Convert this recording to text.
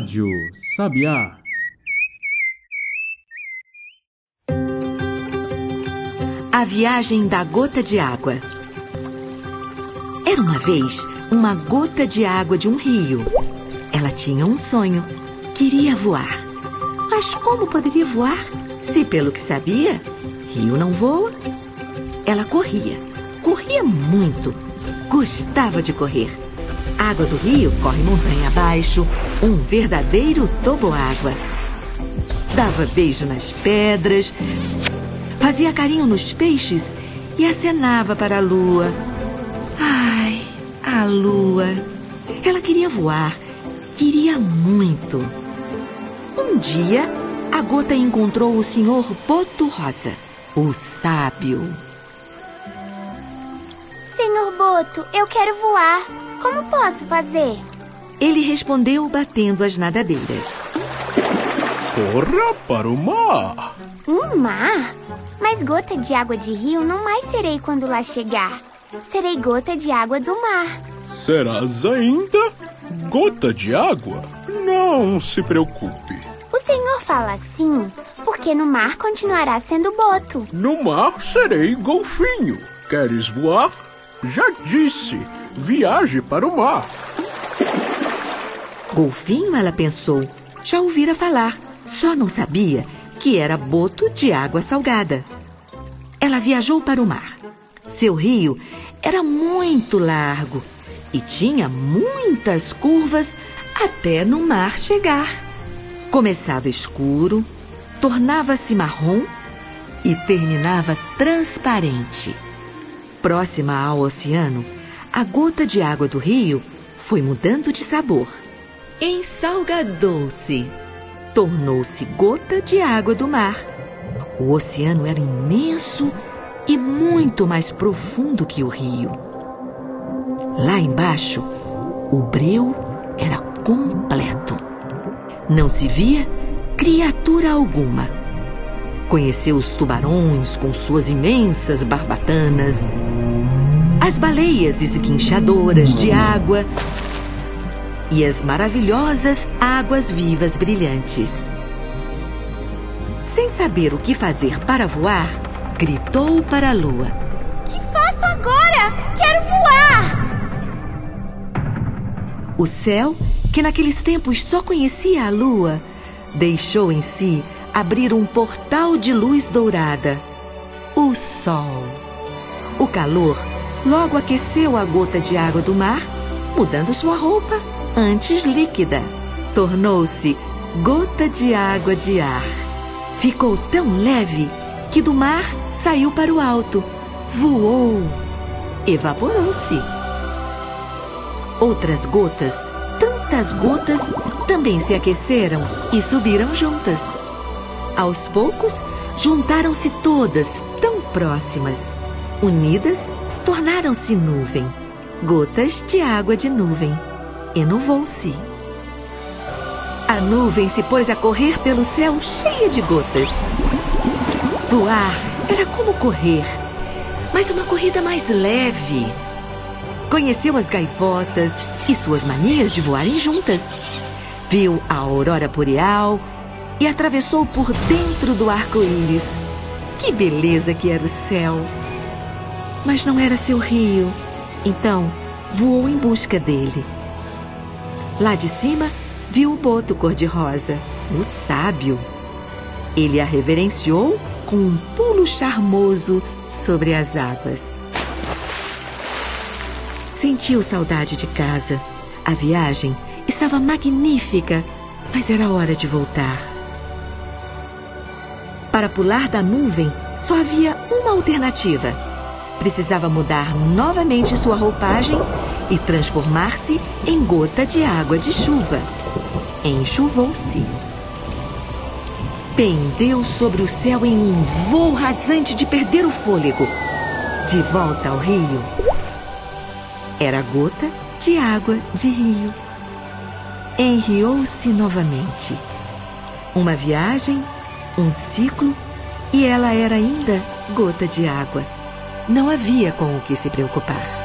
Rádio Sabiá. A viagem da gota de água. Era uma vez uma gota de água de um rio. Ela tinha um sonho. Queria voar. Mas como poderia voar se, pelo que sabia, rio não voa? Ela corria. Corria muito. Gostava de correr. Água do rio corre montanha abaixo, um verdadeiro toboágua. Dava beijo nas pedras, fazia carinho nos peixes e acenava para a lua. Ai, a lua. Ela queria voar, queria muito. Um dia, a gota encontrou o senhor Boto Rosa, o sábio. Senhor Boto, eu quero voar. Como posso fazer? Ele respondeu batendo as nadadeiras. Corra para o mar. Um mar? Mas gota de água de rio não mais serei quando lá chegar. Serei gota de água do mar. Serás ainda gota de água? Não se preocupe. O senhor fala assim porque no mar continuará sendo boto. No mar serei golfinho. Queres voar? Já disse, viaje para o mar. Golfinho, ela pensou, já ouvira falar, só não sabia que era boto de água salgada. Ela viajou para o mar. Seu rio era muito largo e tinha muitas curvas até no mar chegar. Começava escuro, tornava-se marrom e terminava transparente. Próxima ao oceano, a gota de água do rio foi mudando de sabor. Ensalgadou-se. Tornou-se gota de água do mar. O oceano era imenso e muito mais profundo que o rio. Lá embaixo, o breu era completo. Não se via criatura alguma. Conheceu os tubarões com suas imensas barbatanas, as baleias esguinchadoras de água e as maravilhosas águas vivas brilhantes. Sem saber o que fazer para voar, gritou para a lua: Que faço agora? Quero voar! O céu, que naqueles tempos só conhecia a lua, deixou em si abrir um portal de luz dourada. O sol. O calor logo aqueceu a gota de água do mar, mudando sua roupa, antes líquida. Tornou-se gota de água de ar. Ficou tão leve que do mar saiu para o alto, voou, evaporou-se. Outras gotas, tantas gotas, também se aqueceram e subiram juntas. Aos poucos, juntaram-se todas tão próximas, unidas, tornaram-se nuvem, gotas de água de nuvem. Enovou-se. A nuvem se pôs a correr pelo céu cheia de gotas. Voar era como correr, mas uma corrida mais leve. Conheceu as gaivotas e suas manias de voarem juntas. Viu a aurora boreal e atravessou por dentro do arco-íris. Que beleza que era o céu! Mas não era seu rio, então voou em busca dele. Lá de cima, viu o boto cor-de-rosa, o sábio. Ele a reverenciou com um pulo charmoso sobre as águas. Sentiu saudade de casa. A viagem estava magnífica, mas era hora de voltar. Para pular da nuvem, só havia uma alternativa. Precisava mudar novamente sua roupagem e transformar-se em gota de água de chuva. Enchuvou-se. Pendeu sobre o céu em um voo rasante de perder o fôlego. De volta ao rio. Era gota de água de rio. Enriou-se novamente. Uma viagem, um ciclo, e ela era ainda gota de água. Não havia com o que se preocupar.